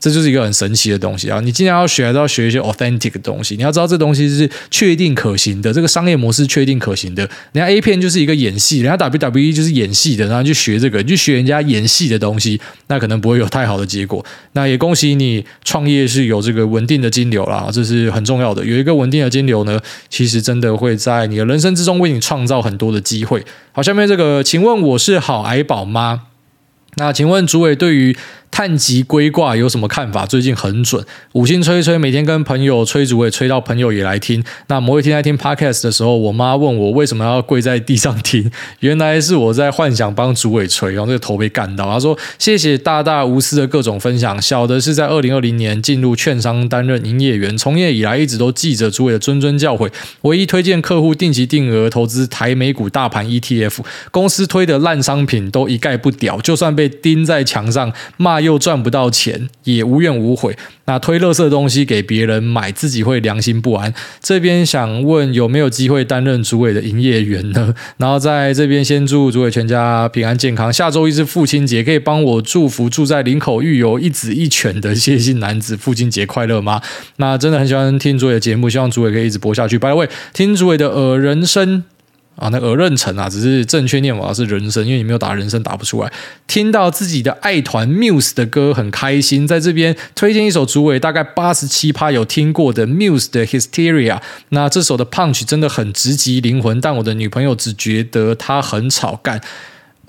这就是一个很神奇的东西啊！你既然要学，都要学一些 authentic 的东西。你要知道这东西是确定可行的，这个商业模式确定可行的。人家 A 片就是一个演戏，人家 WWE 就是演戏的，然后去学这个，你去学人家演戏的东西，那可能不会有太好的结果。那也恭喜你创业是有这个稳定的金流啦，这是很重要的。有一个稳定的金流呢，其实真的会在你的人生之中为你创造很多的机会。好，下面这个，请问我是好癌宝吗？那请问主委对于碳极龟卦有什么看法？最近很准，五星吹吹，每天跟朋友吹主委，吹到朋友也来听。那某一天在听 podcast 的时候，我妈问我为什么要跪在地上听，原来是我在幻想帮主委吹，然后这个头被干到。她说：“谢谢大大无私的各种分享。”小的是在二零二零年进入券商担任营业员，从业以来一直都记着主委的谆谆教诲。唯一推荐客户定期定额投资台美股大盘 ETF，公司推的烂商品都一概不屌，就算被钉在墙上骂。又赚不到钱，也无怨无悔。那推垃圾东西给别人买，自己会良心不安。这边想问有没有机会担任主委的营业员呢？然后在这边先祝主委全家平安健康。下周一是父亲节，可以帮我祝福住在林口育有一子一犬的谢姓男子父亲节快乐吗？那真的很喜欢听主委的节目，希望主委可以一直播下去。By the way，听主委的呃人生。啊，那个妊娠啊，只是正确念法是人生，因为你没有打人生打不出来。听到自己的爱团 Muse 的歌很开心，在这边推荐一首主委大概八十七趴有听过的 Muse 的 Hysteria。那这首的 Punch 真的很直击灵魂，但我的女朋友只觉得它很草干。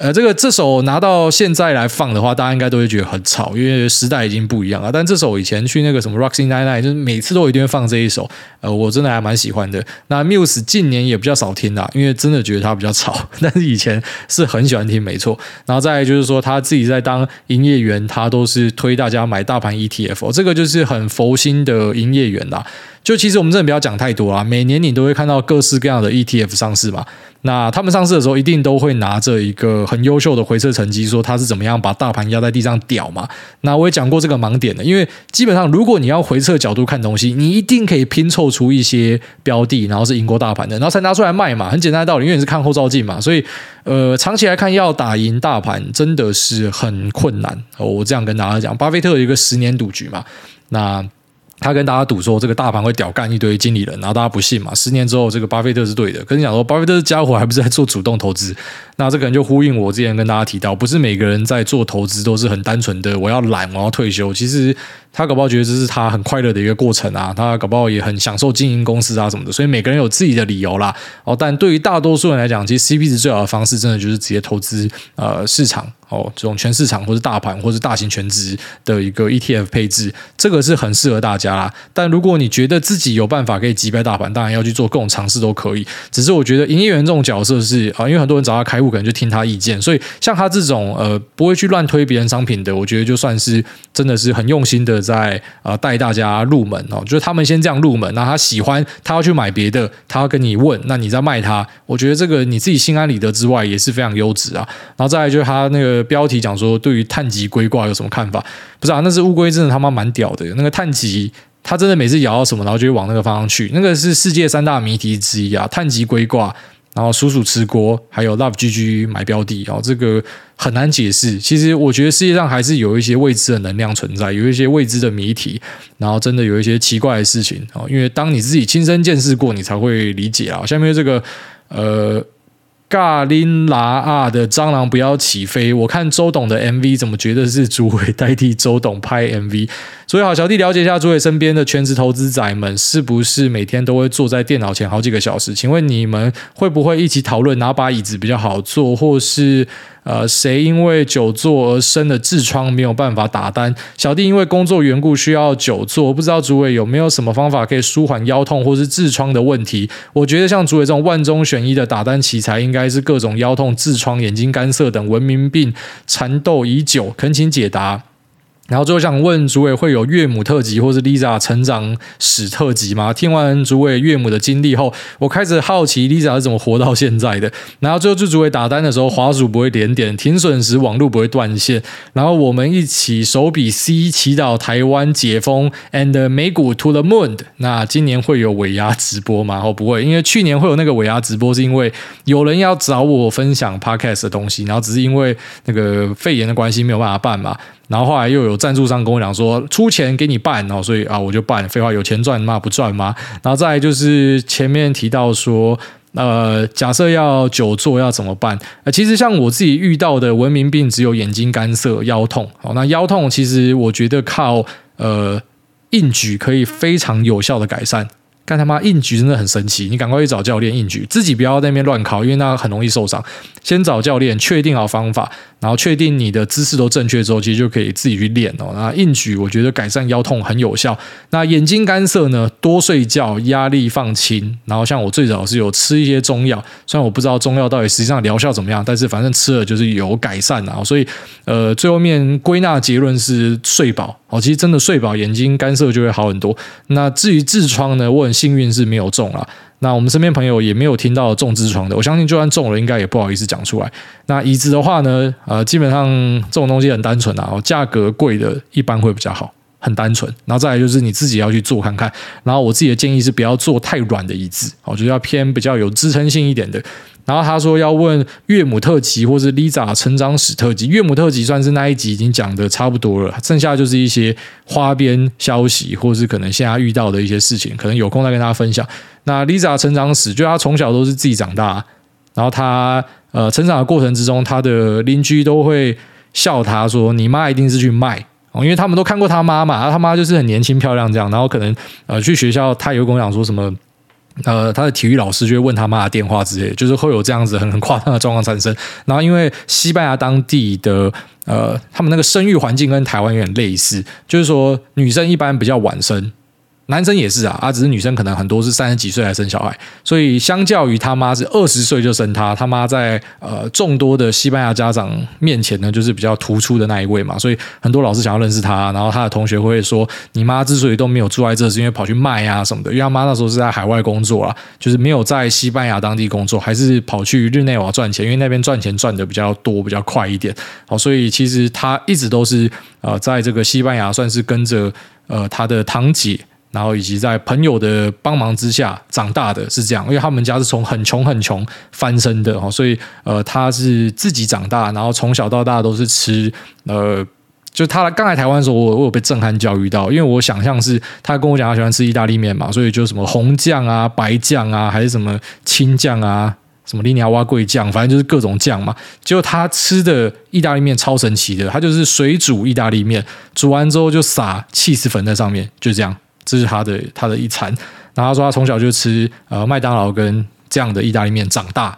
呃，这个这首拿到现在来放的话，大家应该都会觉得很吵，因为时代已经不一样了。但这首以前去那个什么 Roxy Nine Nine，就是每次都一定会放这一首。呃，我真的还蛮喜欢的。那 Muse 近年也比较少听啦，因为真的觉得它比较吵。但是以前是很喜欢听，没错。然后再来就是说，他自己在当营业员，他都是推大家买大盘 ETF，哦，这个就是很佛心的营业员啦。就其实我们真的不要讲太多啊，每年你都会看到各式各样的 ETF 上市嘛。那他们上市的时候，一定都会拿着一个很优秀的回撤成绩，说他是怎么样把大盘压在地上屌嘛。那我也讲过这个盲点的，因为基本上如果你要回撤角度看东西，你一定可以拼凑出一些标的，然后是赢过大盘的，然后才拿出来卖嘛。很简单的道理，因为你是看后照镜嘛。所以，呃，长期来看要打赢大盘真的是很困难。我这样跟大家讲，巴菲特有一个十年赌局嘛。那他跟大家赌说，这个大盘会屌干一堆经理人，然后大家不信嘛。十年之后，这个巴菲特是对的。跟你讲说，巴菲特这家伙还不是在做主动投资？那这个人就呼应我之前跟大家提到，不是每个人在做投资都是很单纯的，我要懒，我要退休。其实他搞不好觉得这是他很快乐的一个过程啊，他搞不好也很享受经营公司啊什么的，所以每个人有自己的理由啦。哦，但对于大多数人来讲，其实 CP 值最好的方式，真的就是直接投资呃市场。哦，这种全市场或是大盘或是大型全值的一个 ETF 配置，这个是很适合大家啦。但如果你觉得自己有办法可以击败大盘，当然要去做各种尝试都可以。只是我觉得营业员这种角色是啊，因为很多人找他开户，可能就听他意见，所以像他这种呃不会去乱推别人商品的，我觉得就算是真的是很用心的在啊带大家入门哦。就是他们先这样入门，那他喜欢，他要去买别的，他要跟你问，那你再卖他，我觉得这个你自己心安理得之外，也是非常优质啊。然后再来就是他那个。标题讲说，对于碳极龟挂有什么看法？不是啊，那只乌龟真的他妈蛮屌的。那个碳极，它真的每次咬到什么，然后就会往那个方向去。那个是世界三大谜题之一啊。碳极龟挂，然后鼠鼠吃锅，还有 Love GG 买标的哦，这个很难解释。其实我觉得世界上还是有一些未知的能量存在，有一些未知的谜题，然后真的有一些奇怪的事情哦。因为当你自己亲身见识过，你才会理解啊。下面这个呃。嘎林拉啊的蟑螂不要起飞！我看周董的 MV，怎么觉得是朱伟代替周董拍 MV？所以好，小弟了解一下朱伟身边的全职投资仔们，是不是每天都会坐在电脑前好几个小时？请问你们会不会一起讨论哪把椅子比较好坐，或是？呃，谁因为久坐而生的痔疮没有办法打单？小弟因为工作缘故需要久坐，不知道主委有没有什么方法可以舒缓腰痛或是痔疮的问题？我觉得像主委这种万中选一的打单奇才，应该是各种腰痛、痔疮、眼睛干涩等文明病缠斗已久，恳请解答。然后最后想问主委，会有岳母特辑或是 Lisa 成长史特辑吗？听完主委岳母的经历后，我开始好奇 Lisa 是怎么活到现在的。然后最后就主委打单的时候，滑鼠不会连点，停损时网络不会断线。然后我们一起手比 C 祈祷台湾解封，and 美股 to the moon。那今年会有尾牙直播吗？哦，不会，因为去年会有那个尾牙直播，是因为有人要找我分享 Podcast 的东西，然后只是因为那个肺炎的关系没有办法办嘛。然后后来又有赞助商跟我讲说出钱给你办，然后所以啊我就办。废话，有钱赚嘛，不赚吗？然后再就是前面提到说，呃，假设要久坐要怎么办？呃，其实像我自己遇到的文明病只有眼睛干涩、腰痛。好，那腰痛其实我觉得靠呃硬举可以非常有效的改善。干他妈硬举真的很神奇，你赶快去找教练硬举，自己不要在那边乱考，因为那很容易受伤。先找教练确定好方法，然后确定你的姿势都正确之后，其实就可以自己去练哦。那硬举我觉得改善腰痛很有效。那眼睛干涩呢？多睡觉，压力放轻。然后像我最早是有吃一些中药，虽然我不知道中药到底实际上疗效怎么样，但是反正吃了就是有改善啊。所以呃，最后面归纳结论是睡饱。哦，其实真的睡饱，眼睛干涩就会好很多。那至于痔疮呢？我很幸运是没有中了。那我们身边朋友也没有听到中痔疮的。我相信就算中了，应该也不好意思讲出来。那椅子的话呢？呃，基本上这种东西很单纯啊。价格贵的一般会比较好，很单纯。然后再来就是你自己要去做看看。然后我自己的建议是不要做太软的椅子，我觉得要偏比较有支撑性一点的。然后他说要问岳母特辑或是 Lisa 成长史特辑，岳母特辑算是那一集已经讲的差不多了，剩下就是一些花边消息，或是可能现在遇到的一些事情，可能有空再跟大家分享。那 Lisa 成长史，就他从小都是自己长大，然后他呃成长的过程之中，他的邻居都会笑他说：“你妈一定是去卖哦，因为他们都看过他妈嘛，他妈就是很年轻漂亮这样，然后可能呃去学校，他有跟我讲说什么。”呃，他的体育老师就会问他妈的电话之类，就是会有这样子很很夸张的状况产生。然后，因为西班牙当地的呃，他们那个生育环境跟台湾有点类似，就是说女生一般比较晚生。男生也是啊，啊，只是女生可能很多是三十几岁才生小孩，所以相较于他妈是二十岁就生他，他妈在呃众多的西班牙家长面前呢，就是比较突出的那一位嘛，所以很多老师想要认识他，然后他的同学会说，你妈之所以都没有住在这，是因为跑去卖啊什么的，因为他妈那时候是在海外工作啊，就是没有在西班牙当地工作，还是跑去日内瓦赚钱，因为那边赚钱赚的比较多，比较快一点，好，所以其实他一直都是呃在这个西班牙算是跟着呃他的堂姐。然后以及在朋友的帮忙之下长大的是这样，因为他们家是从很穷很穷翻身的哈，所以呃他是自己长大，然后从小到大都是吃呃，就他刚来台湾的时候，我我有被震撼教育到，因为我想象是他跟我讲他喜欢吃意大利面嘛，所以就什么红酱啊、白酱啊，还是什么青酱啊。什么尼亚瓦贵酱，反正就是各种酱嘛。结果他吃的意大利面超神奇的，他就是水煮意大利面，煮完之后就撒起司粉在上面，就这样，这是他的他的一餐。然后他说他从小就吃呃麦当劳跟这样的意大利面长大。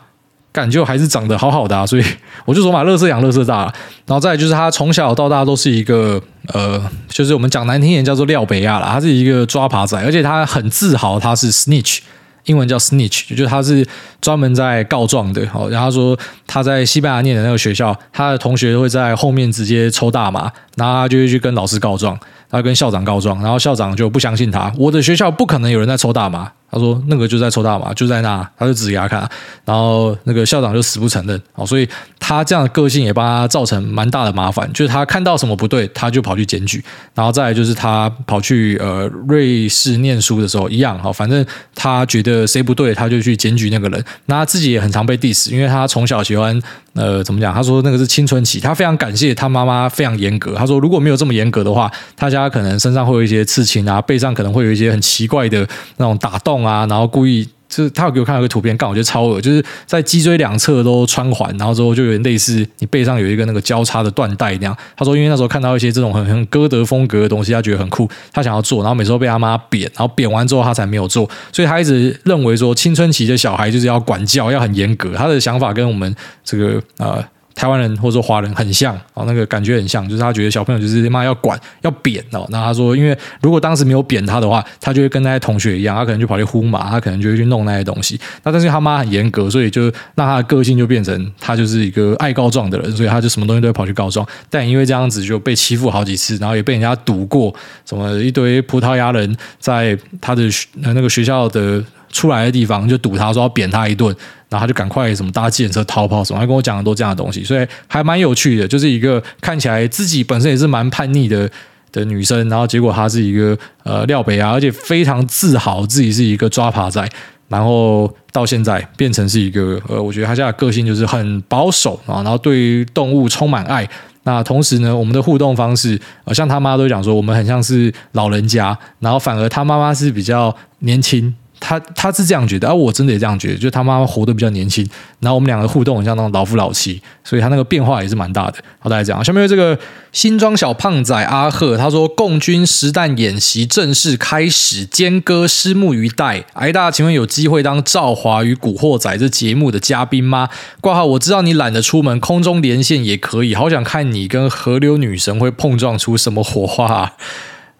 感觉还是长得好好的，所以我就说嘛，乐色养乐色大。然后再就是他从小到大都是一个呃，就是我们讲难听点叫做廖北亚啦，他是一个抓爬仔，而且他很自豪他是 snitch，英文叫 snitch，就他是专门在告状的。好，然后他说他在西班牙念的那个学校，他的同学会在后面直接抽大麻，然后他就会去跟老师告状，他跟校长告状，然后校长就不相信他，我的学校不可能有人在抽大麻。他说：“那个就在抽大麻，就在那，他就指给他看，然后那个校长就死不承认，哦，所以他这样的个性也帮他造成蛮大的麻烦，就是他看到什么不对，他就跑去检举，然后再来就是他跑去呃瑞士念书的时候一样，哈，反正他觉得谁不对，他就去检举那个人，那他自己也很常被 diss，因为他从小喜欢。”呃，怎么讲？他说那个是青春期，他非常感谢他妈妈非常严格。他说如果没有这么严格的话，他家可能身上会有一些刺青啊，背上可能会有一些很奇怪的那种打洞啊，然后故意。就是他有给我看到一个图片，刚好就超恶，就是在脊椎两侧都穿环，然后之后就有点类似你背上有一个那个交叉的缎带那样。他说，因为那时候看到一些这种很很歌德风格的东西，他觉得很酷，他想要做，然后每次都被他妈扁，然后扁完之后他才没有做，所以他一直认为说青春期的小孩就是要管教，要很严格。他的想法跟我们这个啊。台湾人或者说华人很像哦，那个感觉很像，就是他觉得小朋友就是妈要管要扁哦。那他说，因为如果当时没有扁他的话，他就会跟那些同学一样，他可能就跑去呼麻，他可能就会去弄那些东西。那但是他妈很严格，所以就让他的个性就变成他就是一个爱告状的人，所以他就什么东西都会跑去告状。但因为这样子就被欺负好几次，然后也被人家堵过，什么一堆葡萄牙人在他的那个学校的。出来的地方就堵他，说要扁他一顿，然后他就赶快什么搭计程车逃跑什么，他跟我讲很多这样的东西，所以还蛮有趣的。就是一个看起来自己本身也是蛮叛逆的的女生，然后结果她是一个呃廖北啊，而且非常自豪自己是一个抓爬仔，然后到现在变成是一个呃，我觉得他现在个性就是很保守啊，然后对于动物充满爱。那同时呢，我们的互动方式，呃，像他妈都讲说，我们很像是老人家，然后反而他妈妈是比较年轻。他他是这样觉得，而、啊、我真的也这样觉得，就是他妈妈活得比较年轻，然后我们两个互动很像那种老夫老妻，所以他那个变化也是蛮大的。好，大家讲，下面有这个新装小胖仔阿赫，他说共军实弹演习正式开始，坚哥拭目以待。癌大家，请问有机会当《赵华与古惑仔》这节目的嘉宾吗？挂号，我知道你懒得出门，空中连线也可以。好想看你跟河流女神会碰撞出什么火花、啊。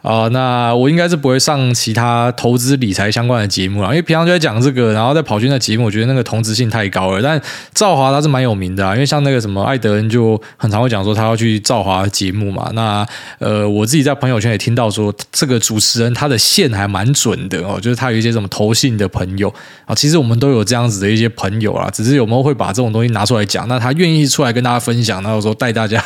啊、那我应该是不会上其他投资理财相关的节目了，因为平常就在讲这个，然后再跑去那节目，我觉得那个同质性太高了。但赵华他是蛮有名的啊，因为像那个什么艾德恩就很常会讲说他要去赵华节目嘛。那呃，我自己在朋友圈也听到说，这个主持人他的线还蛮准的哦，就是他有一些什么投信的朋友啊，其实我们都有这样子的一些朋友啊，只是有没有会把这种东西拿出来讲？那他愿意出来跟大家分享，然后说带大家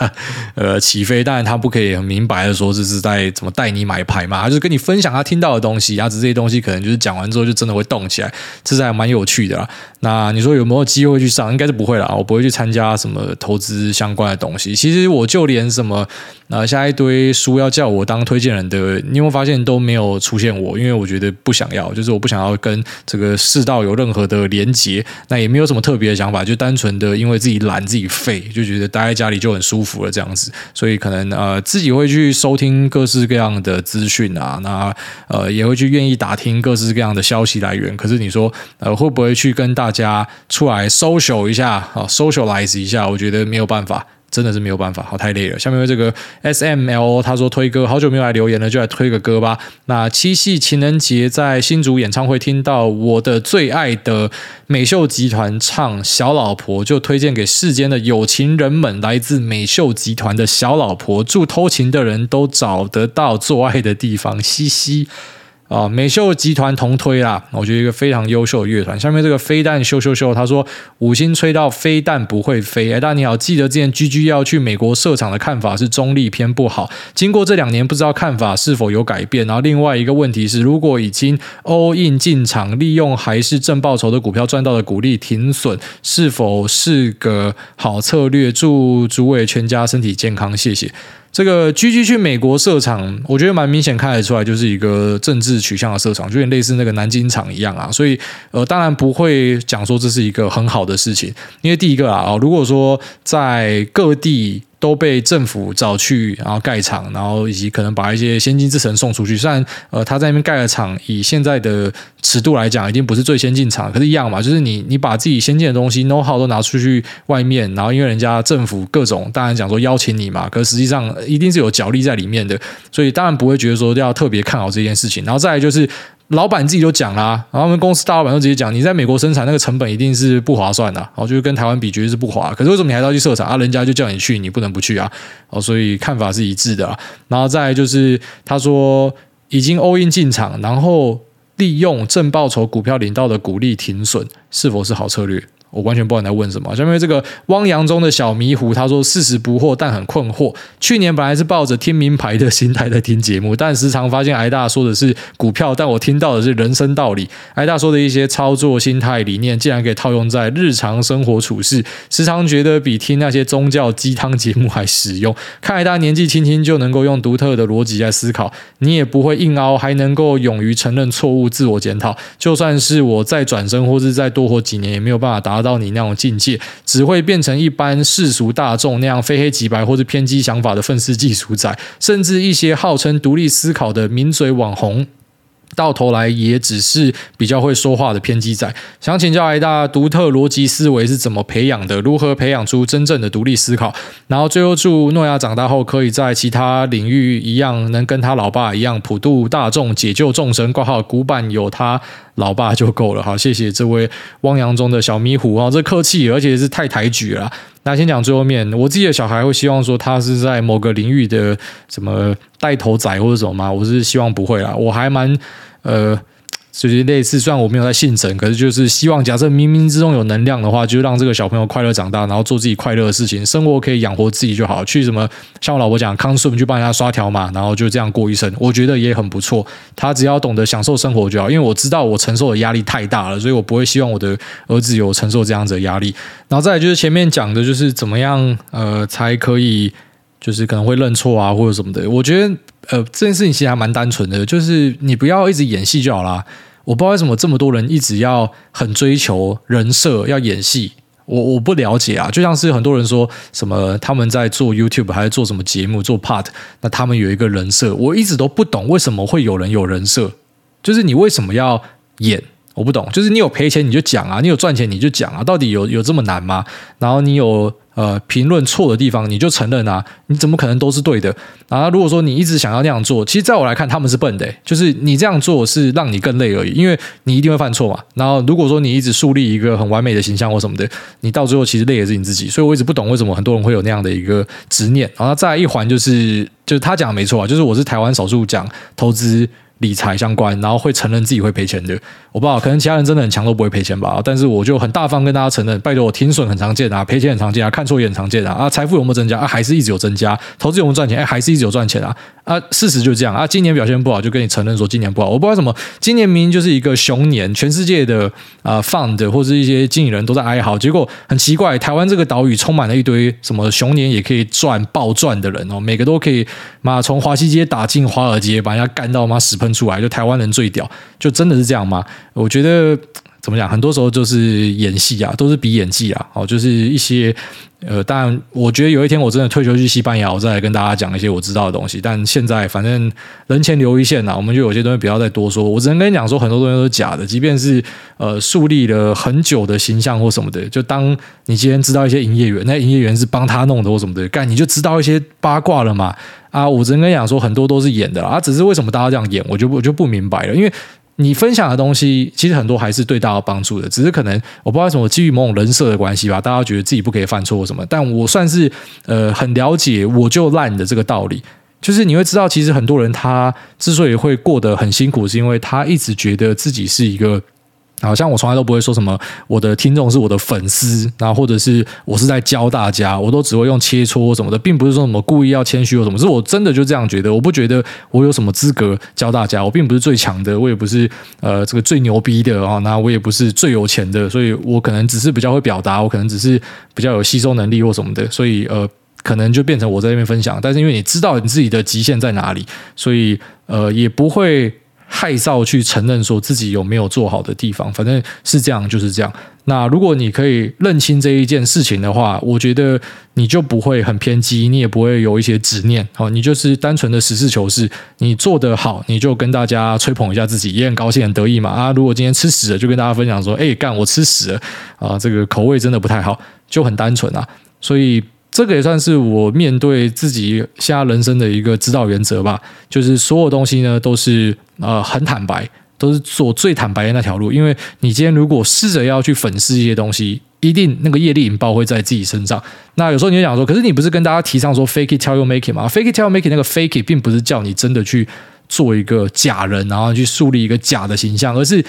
呃起飞，当然他不可以很明白的说这是在怎么带你。买牌嘛，就是跟你分享他听到的东西，啊，只是这些东西可能就是讲完之后就真的会动起来，这是还蛮有趣的啦。那你说有没有机会去上？应该是不会啦，我不会去参加什么投资相关的东西。其实我就连什么呃，下一堆书要叫我当推荐人的，你有没有发现都没有出现我？因为我觉得不想要，就是我不想要跟这个世道有任何的连结。那也没有什么特别的想法，就单纯的因为自己懒自己废，就觉得待在家里就很舒服了这样子。所以可能呃自己会去收听各式各样的资讯啊，那呃也会去愿意打听各式各样的消息来源。可是你说呃会不会去跟大家出来 social 一下啊，socialize 一下？我觉得没有办法。真的是没有办法，好太累了。下面有这个 S M L，他说推歌，好久没有来留言了，就来推个歌吧。那七夕情人节在新竹演唱会听到我的最爱的美秀集团唱《小老婆》，就推荐给世间的有情人们，来自美秀集团的小老婆，祝偷情的人都找得到做爱的地方，嘻嘻。啊，美秀集团同推啦，我觉得一个非常优秀的乐团。下面这个飞弹咻咻咻，他说五星吹到飞弹不会飞。哎，大你好，记得之前 GG 要去美国设厂的看法是中立偏不好。经过这两年，不知道看法是否有改变。然后另外一个问题是，如果已经 all in 进场，利用还是正报酬的股票赚到的股利停损，是否是个好策略？祝诸位全家身体健康，谢谢。这个 GG 去美国设厂，我觉得蛮明显看得出来，就是一个政治取向的设厂，就有点类似那个南京厂一样啊。所以呃，当然不会讲说这是一个很好的事情，因为第一个啊，如果说在各地。都被政府找去，然后盖厂，然后以及可能把一些先进制程送出去。虽然呃他在那边盖了厂，以现在的尺度来讲，已经不是最先进厂，可是一样嘛，就是你你把自己先进的东西 know how 都拿出去外面，然后因为人家政府各种当然讲说邀请你嘛，可实际上一定是有角力在里面的，所以当然不会觉得说要特别看好这件事情。然后再来就是。老板自己就讲啦，然后我们公司大老板都直接讲，你在美国生产那个成本一定是不划算的，哦就是跟台湾比绝对是不划。可是为什么你还要去设厂啊？人家就叫你去，你不能不去啊！哦，所以看法是一致的。然后再就是他说已经 all in 进场，然后利用正报酬股票领到的股利停损，是否是好策略？我完全不知道你在问什么。下面这个汪洋中的小迷糊，他说四十不惑，但很困惑。去年本来是抱着听名牌的心态在听节目，但时常发现挨大说的是股票，但我听到的是人生道理。挨大说的一些操作心态理念，竟然可以套用在日常生活处事，时常觉得比听那些宗教鸡汤节目还实用。看挨大年纪轻轻就能够用独特的逻辑来思考，你也不会硬凹，还能够勇于承认错误、自我检讨。就算是我再转生，或是再多活几年，也没有办法达达。到你那种境界，只会变成一般世俗大众那样非黑即白或者偏激想法的愤世嫉俗仔，甚至一些号称独立思考的名嘴网红。到头来也只是比较会说话的偏激仔，想请教挨大独特逻辑思维是怎么培养的？如何培养出真正的独立思考？然后最后祝诺亚长大后可以在其他领域一样，能跟他老爸一样普度大众、解救众生。挂号古板有他老爸就够了。好，谢谢这位汪洋中的小迷糊啊，这客气，而且是太抬举了。那先讲最后面，我自己的小孩会希望说他是在某个领域的什么带头仔或者什么吗？我是希望不会啦，我还蛮。呃，就是类似，虽然我没有在信神，可是就是希望，假设冥冥之中有能量的话，就让这个小朋友快乐长大，然后做自己快乐的事情，生活可以养活自己就好。去什么，像我老婆讲，康顺去帮人家刷条码，然后就这样过一生，我觉得也很不错。他只要懂得享受生活就好，因为我知道我承受的压力太大了，所以我不会希望我的儿子有承受这样子的压力。然后再就是前面讲的，就是怎么样呃才可以。就是可能会认错啊，或者什么的。我觉得，呃，这件事情其实还蛮单纯的，就是你不要一直演戏就好啦。我不知道为什么这么多人一直要很追求人设，要演戏。我我不了解啊。就像是很多人说什么他们在做 YouTube 还是做什么节目做 Part，那他们有一个人设，我一直都不懂为什么会有人有人设。就是你为什么要演？我不懂。就是你有赔钱你就讲啊，你有赚钱你就讲啊，到底有有这么难吗？然后你有。呃，评论错的地方你就承认啊，你怎么可能都是对的？然后如果说你一直想要那样做，其实在我来看他们是笨的，就是你这样做是让你更累而已，因为你一定会犯错嘛。然后如果说你一直树立一个很完美的形象或什么的，你到最后其实累的是你自己。所以我一直不懂为什么很多人会有那样的一个执念。然后再来一环就是，就是他讲的没错啊，就是我是台湾少数讲投资。理财相关，然后会承认自己会赔钱的，我不知道，可能其他人真的很强都不会赔钱吧。但是我就很大方跟大家承认，拜托我停损很常见啊，赔钱很常见啊，看错也很常见啊。啊，财富有没有增加啊？还是一直有增加。投资有没有赚钱？哎，还是一直有赚钱啊。啊，事实就这样啊。今年表现不好，就跟你承认说今年不好。我不知道什么，今年明明就是一个熊年，全世界的啊 fund 或者一些经理人都在哀嚎，结果很奇怪，台湾这个岛屿充满了一堆什么熊年也可以赚暴赚的人哦，每个都可以妈从华西街打进华尔街，把人家干到妈屎喷出来，就台湾人最屌，就真的是这样吗？我觉得怎么讲，很多时候就是演戏啊，都是比演技啊，哦，就是一些。呃，当然，我觉得有一天我真的退休去西班牙，我再来跟大家讲一些我知道的东西。但现在反正人前留一线呐，我们就有些东西不要再多说。我只能跟你讲说，很多东西都是假的，即便是呃树立了很久的形象或什么的，就当你今天知道一些营业员，那营业员是帮他弄的或什么的，干你就知道一些八卦了嘛。啊，我只能跟你讲说，很多都是演的啦，啊，只是为什么大家这样演，我就我就不明白了，因为。你分享的东西其实很多还是对大家帮助的，只是可能我不知道什么基于某种人设的关系吧，大家觉得自己不可以犯错什么。但我算是呃很了解我就烂的这个道理，就是你会知道，其实很多人他之所以会过得很辛苦，是因为他一直觉得自己是一个。好像我从来都不会说什么我的听众是我的粉丝，然后或者是我是在教大家，我都只会用切磋什么的，并不是说什么故意要谦虚或什么，是我真的就这样觉得，我不觉得我有什么资格教大家，我并不是最强的，我也不是呃这个最牛逼的啊，那我也不是最有钱的，所以我可能只是比较会表达，我可能只是比较有吸收能力或什么的，所以呃。可能就变成我在这边分享。但是因为你知道你自己的极限在哪里，所以呃也不会。害臊去承认说自己有没有做好的地方，反正是这样就是这样。那如果你可以认清这一件事情的话，我觉得你就不会很偏激，你也不会有一些执念。好，你就是单纯的实事求是，你做得好，你就跟大家吹捧一下自己，也很高兴很得意嘛。啊，如果今天吃屎了，就跟大家分享说，哎，干我吃屎了啊，这个口味真的不太好，就很单纯啊。所以。这个也算是我面对自己现在人生的一个指导原则吧，就是所有东西呢都是呃很坦白，都是做最坦白的那条路。因为你今天如果试着要去粉饰一些东西，一定那个业力引爆会在自己身上。那有时候你就想说，可是你不是跟大家提倡说 fake it till you make it 吗？fake it till you make it 那个 fake it 并不是叫你真的去做一个假人，然后去树立一个假的形象，而是。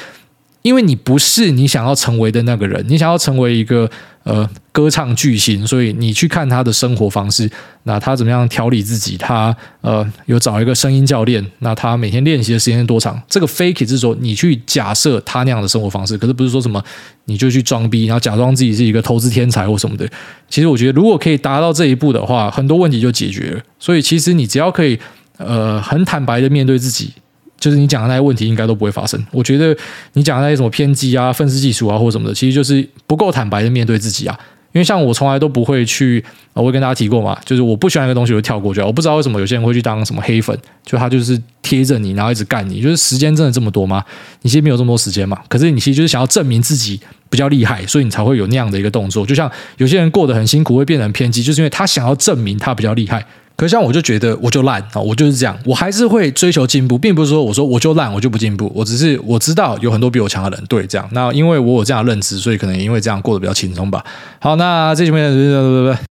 因为你不是你想要成为的那个人，你想要成为一个呃歌唱巨星，所以你去看他的生活方式，那他怎么样调理自己？他呃有找一个声音教练，那他每天练习的时间多长？这个 fake 是说你去假设他那样的生活方式，可是不是说什么你就去装逼，然后假装自己是一个投资天才或什么的。其实我觉得，如果可以达到这一步的话，很多问题就解决了。所以其实你只要可以呃很坦白的面对自己。就是你讲的那些问题应该都不会发生。我觉得你讲的那些什么偏激啊、愤世嫉俗啊，或者什么的，其实就是不够坦白的面对自己啊。因为像我从来都不会去，我会跟大家提过嘛，就是我不喜欢一个东西，我就跳过去。我不知道为什么有些人会去当什么黑粉，就他就是贴着你，然后一直干你。就是时间真的这么多吗？你其实没有这么多时间嘛。可是你其实就是想要证明自己比较厉害，所以你才会有那样的一个动作。就像有些人过得很辛苦，会变得很偏激，就是因为他想要证明他比较厉害。可是像我就觉得我就烂啊，我就是这样，我还是会追求进步，并不是说我说我就烂我就不进步，我只是我知道有很多比我强的人，对，这样。那因为我有这样的认知，所以可能因为这样过得比较轻松吧。好，那这期没有，拜拜。